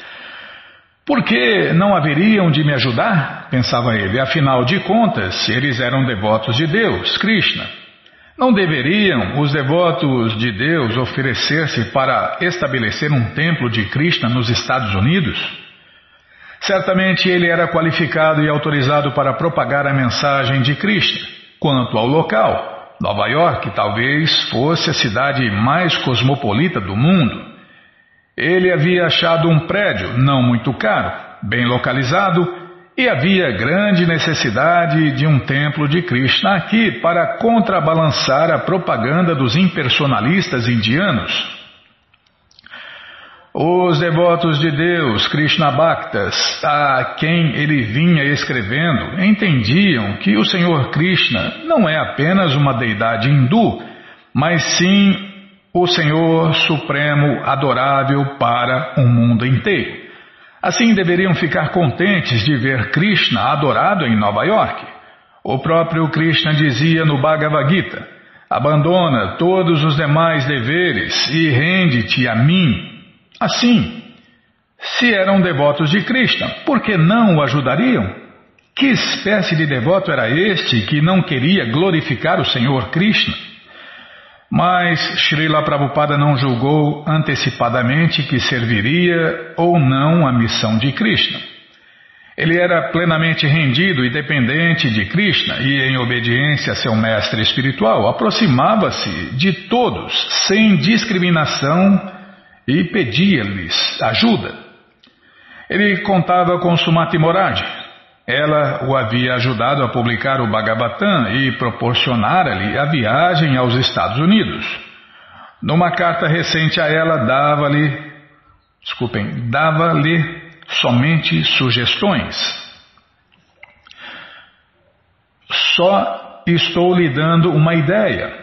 Por que não haveriam de me ajudar? pensava ele. Afinal de contas, eles eram devotos de Deus, Krishna. Não deveriam os devotos de Deus oferecer-se para estabelecer um templo de Krishna nos Estados Unidos? Certamente ele era qualificado e autorizado para propagar a mensagem de Krishna. Quanto ao local, Nova York talvez fosse a cidade mais cosmopolita do mundo. Ele havia achado um prédio não muito caro, bem localizado e havia grande necessidade de um templo de Krishna aqui para contrabalançar a propaganda dos impersonalistas indianos. Os devotos de Deus, Krishna Bhaktas, a quem ele vinha escrevendo, entendiam que o Senhor Krishna não é apenas uma deidade hindu, mas sim o Senhor Supremo adorável para o mundo inteiro. Assim deveriam ficar contentes de ver Krishna adorado em Nova York. O próprio Krishna dizia no Bhagavad Gita: Abandona todos os demais deveres e rende-te a mim. Assim, se eram devotos de Krishna, por que não o ajudariam? Que espécie de devoto era este que não queria glorificar o Senhor Krishna? Mas Srila Prabhupada não julgou antecipadamente que serviria ou não a missão de Krishna. Ele era plenamente rendido e dependente de Krishna e, em obediência a seu mestre espiritual, aproximava-se de todos sem discriminação e pedia-lhes ajuda. Ele contava com Sumati Moradi, ela o havia ajudado a publicar o Bhagavatam e proporcionara-lhe a viagem aos Estados Unidos. Numa carta recente a ela, dava-lhe, desculpem, dava-lhe somente sugestões. Só estou lhe dando uma ideia.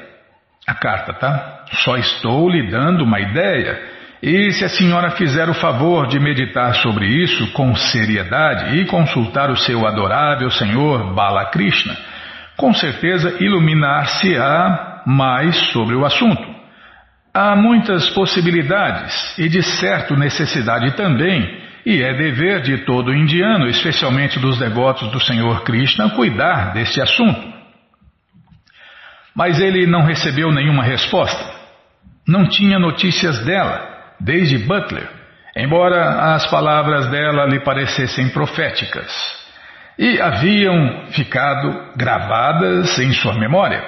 A carta, tá? Só estou lhe dando uma ideia e se a senhora fizer o favor de meditar sobre isso com seriedade e consultar o seu adorável Senhor Balakrishna, com certeza iluminar-se-á mais sobre o assunto. Há muitas possibilidades e de certo necessidade também, e é dever de todo indiano, especialmente dos devotos do Senhor Krishna, cuidar deste assunto. Mas ele não recebeu nenhuma resposta. Não tinha notícias dela, desde Butler, embora as palavras dela lhe parecessem proféticas. E haviam ficado gravadas em sua memória.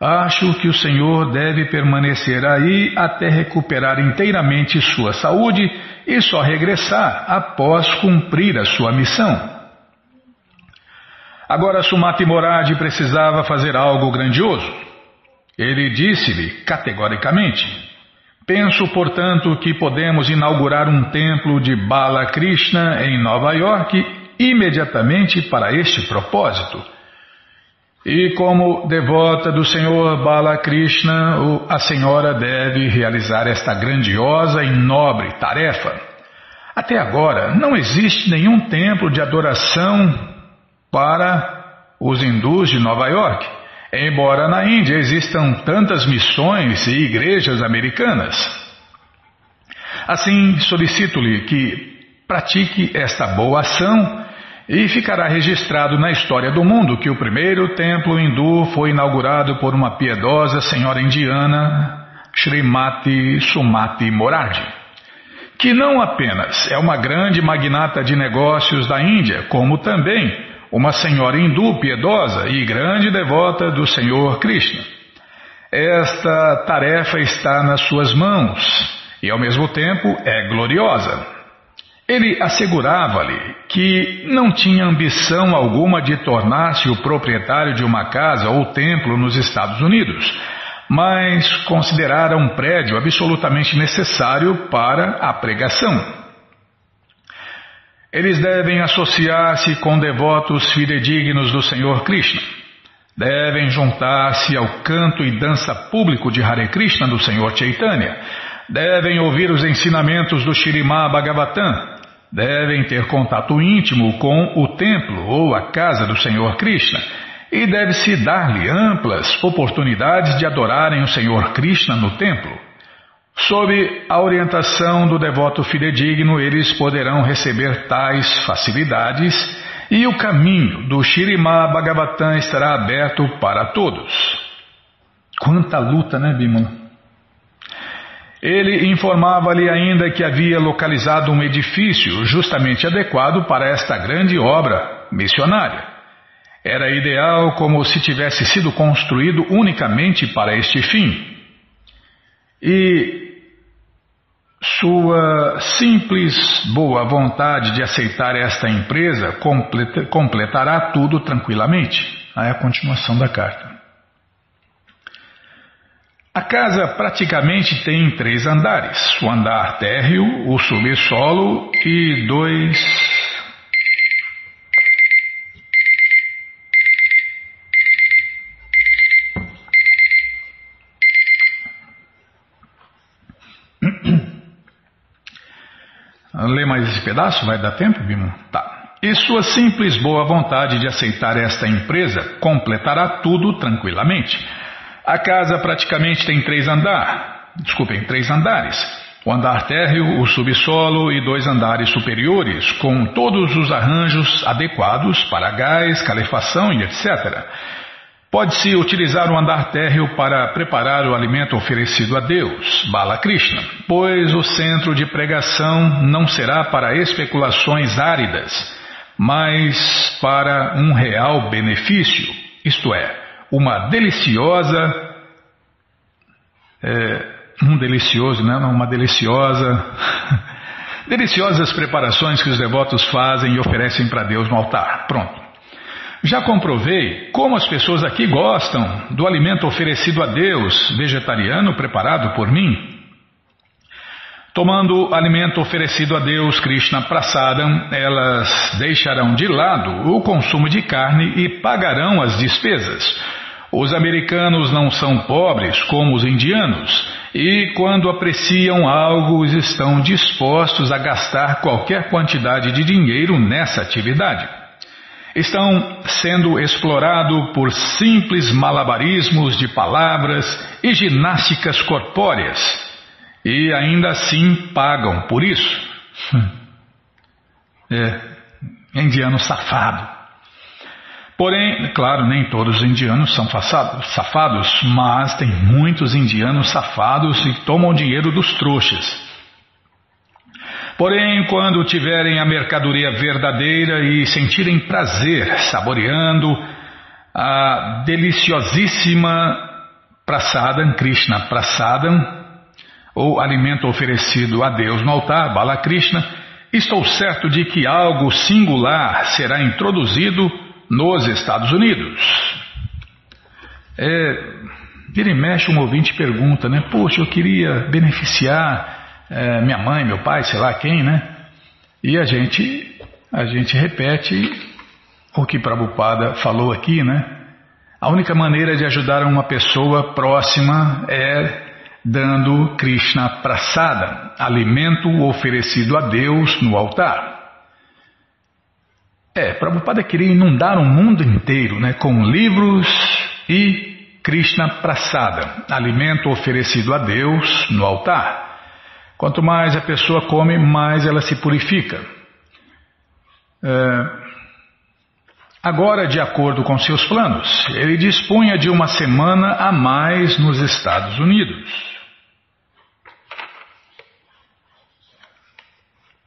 Acho que o Senhor deve permanecer aí até recuperar inteiramente sua saúde e só regressar após cumprir a sua missão. Agora Sumati Moradi precisava fazer algo grandioso. Ele disse-lhe categoricamente: Penso, portanto, que podemos inaugurar um templo de Bala Krishna em Nova York imediatamente para este propósito. E como devota do Senhor Balakrishna, a senhora deve realizar esta grandiosa e nobre tarefa. Até agora, não existe nenhum templo de adoração para os hindus de Nova York, embora na Índia existam tantas missões e igrejas americanas. Assim, solicito-lhe que pratique esta boa ação e ficará registrado na história do mundo que o primeiro templo hindu foi inaugurado por uma piedosa senhora indiana, Srimati Sumati Morarji, que não apenas é uma grande magnata de negócios da Índia, como também uma senhora hindu piedosa e grande devota do Senhor Krishna. Esta tarefa está nas suas mãos e, ao mesmo tempo, é gloriosa. Ele assegurava-lhe que não tinha ambição alguma de tornar-se o proprietário de uma casa ou templo nos Estados Unidos, mas considerara um prédio absolutamente necessário para a pregação. Eles devem associar-se com devotos fidedignos do Senhor Krishna. Devem juntar-se ao canto e dança público de Hare Krishna do Senhor Chaitanya. Devem ouvir os ensinamentos do Shirimá Bhagavatam devem ter contato íntimo com o templo ou a casa do Senhor Krishna e deve-se dar-lhe amplas oportunidades de adorarem o Senhor Krishna no templo. Sob a orientação do devoto fidedigno, eles poderão receber tais facilidades e o caminho do Shirimá Bhagavatam estará aberto para todos. Quanta luta, né, Bimala? Ele informava-lhe ainda que havia localizado um edifício justamente adequado para esta grande obra missionária. Era ideal como se tivesse sido construído unicamente para este fim. E sua simples boa vontade de aceitar esta empresa completará tudo tranquilamente. Aí a continuação da carta. A casa praticamente tem três andares: o andar térreo, o subsolo e dois. Lê mais esse pedaço? Vai dar tempo, Bimo? Tá. E sua simples boa vontade de aceitar esta empresa completará tudo tranquilamente. A casa praticamente tem três andares, desculpem, três andares. O andar térreo, o subsolo e dois andares superiores, com todos os arranjos adequados para gás, calefação e etc. Pode-se utilizar o andar térreo para preparar o alimento oferecido a Deus, Bala Krishna, pois o centro de pregação não será para especulações áridas, mas para um real benefício, isto é, uma deliciosa, é, um delicioso, né? uma deliciosa, [laughs] deliciosas preparações que os devotos fazem e oferecem para Deus no altar. Pronto. Já comprovei como as pessoas aqui gostam do alimento oferecido a Deus, vegetariano preparado por mim. Tomando alimento oferecido a Deus, Krishna Prasadam, elas deixarão de lado o consumo de carne e pagarão as despesas. Os americanos não são pobres como os indianos e, quando apreciam algo, estão dispostos a gastar qualquer quantidade de dinheiro nessa atividade. Estão sendo explorados por simples malabarismos de palavras e ginásticas corpóreas, e ainda assim pagam por isso. É, indiano safado. Porém, claro, nem todos os indianos são safados, mas tem muitos indianos safados e tomam dinheiro dos trouxas. Porém, quando tiverem a mercadoria verdadeira e sentirem prazer saboreando a deliciosíssima prasadam, Krishna prasadam, ou alimento oferecido a Deus no altar, Balakrishna, estou certo de que algo singular será introduzido nos Estados Unidos. É, vira e mexe um ouvinte pergunta, né? Poxa, eu queria beneficiar é, minha mãe, meu pai, sei lá quem, né? E a gente, a gente repete o que Prabhupada falou aqui, né? A única maneira de ajudar uma pessoa próxima é dando Krishna prasada, alimento oferecido a Deus no altar. É, Prabhupada queria inundar o mundo inteiro né, com livros e Krishna prasada, alimento oferecido a Deus no altar. Quanto mais a pessoa come, mais ela se purifica. É, agora, de acordo com seus planos, ele dispunha de uma semana a mais nos Estados Unidos.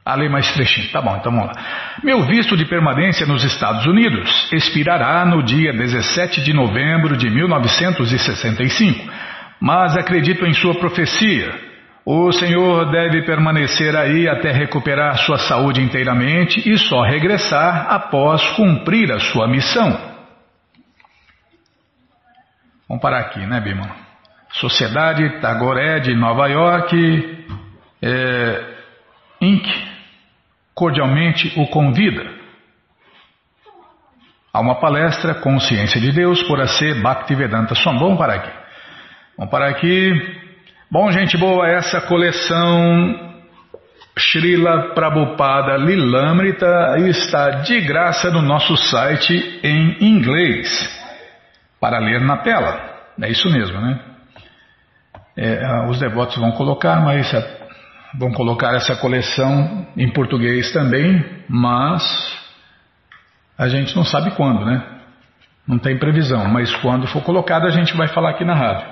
A lei mais trechinho. Tá bom, então vamos lá. Meu visto de permanência nos Estados Unidos expirará no dia 17 de novembro de 1965, mas acredito em sua profecia. O senhor deve permanecer aí até recuperar sua saúde inteiramente e só regressar após cumprir a sua missão. Vamos parar aqui, né, Bima? Sociedade Tagoré de Nova York, é, Inc cordialmente o convida a uma palestra Consciência de Deus por A.C. Bhaktivedanta Swami. Vamos parar aqui. Vamos parar aqui. Bom, gente boa, essa coleção Srila Prabhupada Lilamrita está de graça no nosso site em inglês para ler na tela. É isso mesmo, né? É, os devotos vão colocar, mas Vão colocar essa coleção em português também, mas a gente não sabe quando, né? Não tem previsão, mas quando for colocado a gente vai falar aqui na rádio.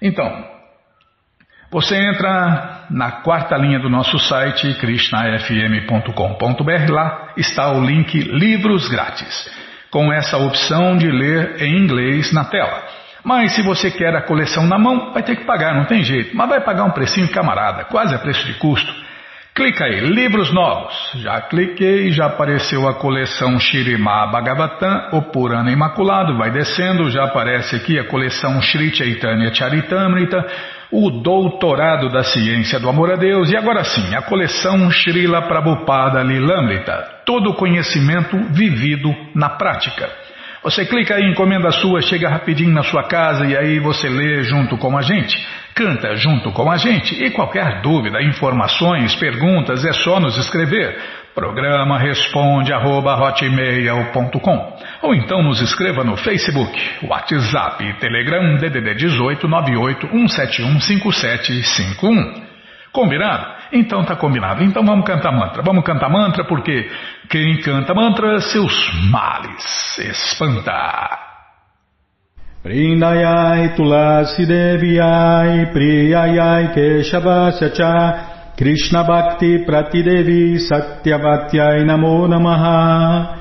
Então, você entra na quarta linha do nosso site, krishnafm.com.br, lá está o link Livros Grátis, com essa opção de ler em inglês na tela. Mas se você quer a coleção na mão, vai ter que pagar, não tem jeito. Mas vai pagar um precinho camarada, quase a preço de custo. Clica aí, livros novos. Já cliquei, já apareceu a coleção Shirima Bhagavatam, o Purana Imaculado, vai descendo, já aparece aqui a coleção Sri Chaitanya Charitamrita, o Doutorado da Ciência do Amor a Deus e agora sim, a coleção Srila Prabhupada Lilamrita, todo conhecimento vivido na prática. Você clica aí, encomenda sua, chega rapidinho na sua casa e aí você lê junto com a gente, canta junto com a gente. E qualquer dúvida, informações, perguntas, é só nos escrever. Programa responde arroba, Ou então nos escreva no Facebook, WhatsApp, Telegram, DDD 18 98 171 5751. Combinado? Então tá combinado. Então vamos cantar mantra. Vamos cantar mantra porque quem canta mantra, seus males espanta. Prindayai Tulasi Deviai Priyayai Keshavasya Cha Krishna Bhakti Pratidevi Satyavatyai Namo Namaha.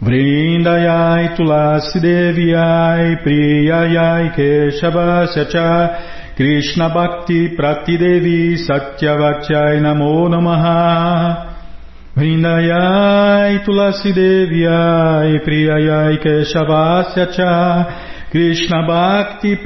Vrindayai Tulasi Deviai Priyayai Keshavasya Krishna Bhakti Pratidevi Satyavachai Namo Namaha. Vrindayai Tulasi Deviai Priyayai Keshavasya Krishna Bhakti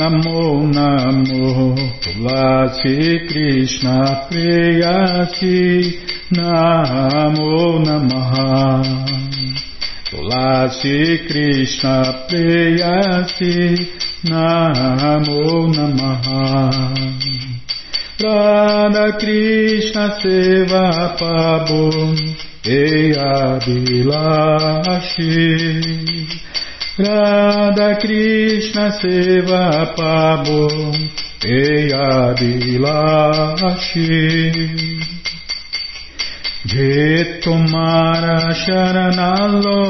Namo Namo Tulasi Krishna Priyasi Namo Namaha. Tulasi Krishna Preyasi Namo Namaha. Radha Krishna Seva Pabum Eya Bilashi Radha Krishna Seva Pabum Eya Bilashi de tomara sharanaloy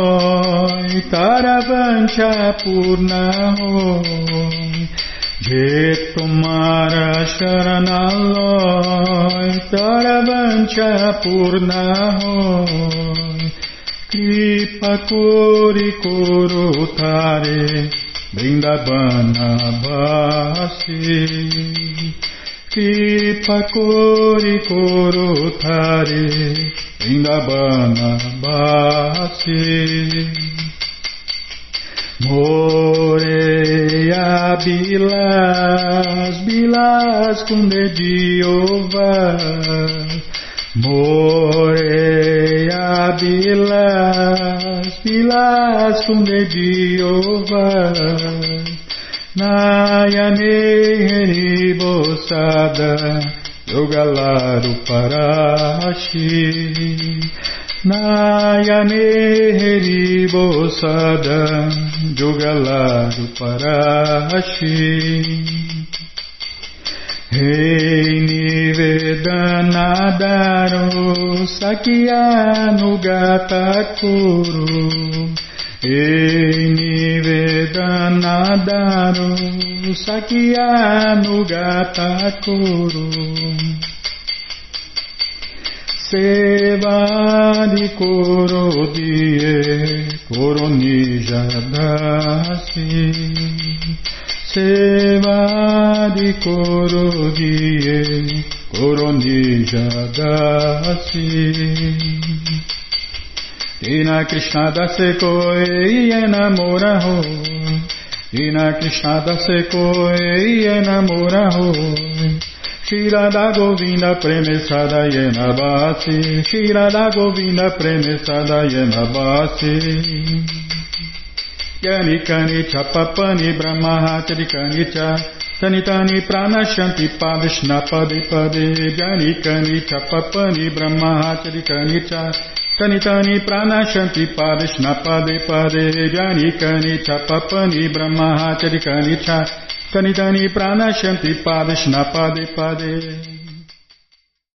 taravancha purna hoy de tomara sharanaloy taravancha purna kripa kori korotare brindabana basi Kipakori koro thare Vrindavana basi Moreia bilas, bilas com dedinho Moreia bilas, bilas dedinho Nayane Bosada Yogalaru Parashi Nayane Bosada Yogalaru Parashi Rei Nivedanadaro Sakyanu Gatakuru Nivedanadaru Sakyanugata-kuru Sevadi koro die koronijadasi Sevadi koro die koronijadasi Dina Krishna dase koi enamora ho Dina Krishna dase koi enamora ho Shirada Govinda Premesada Yena Basi Shirada Govinda Premesada यनि कनि च, पपनि ब्रह्माचरि कनि च तनि तानि प्राणश्यन्ति पादुष्ण पदे पदे जनि कनि च, पपनि ब्रह्माचरि कनि च तनि तानि प्राणश्यन्ति पादुष्ण पदे पदे जनि कनि च, पपनि ब्रह्माचरि कनि च तनि तानि प्राणश्यन्ति पादुष्ण पदे पदे।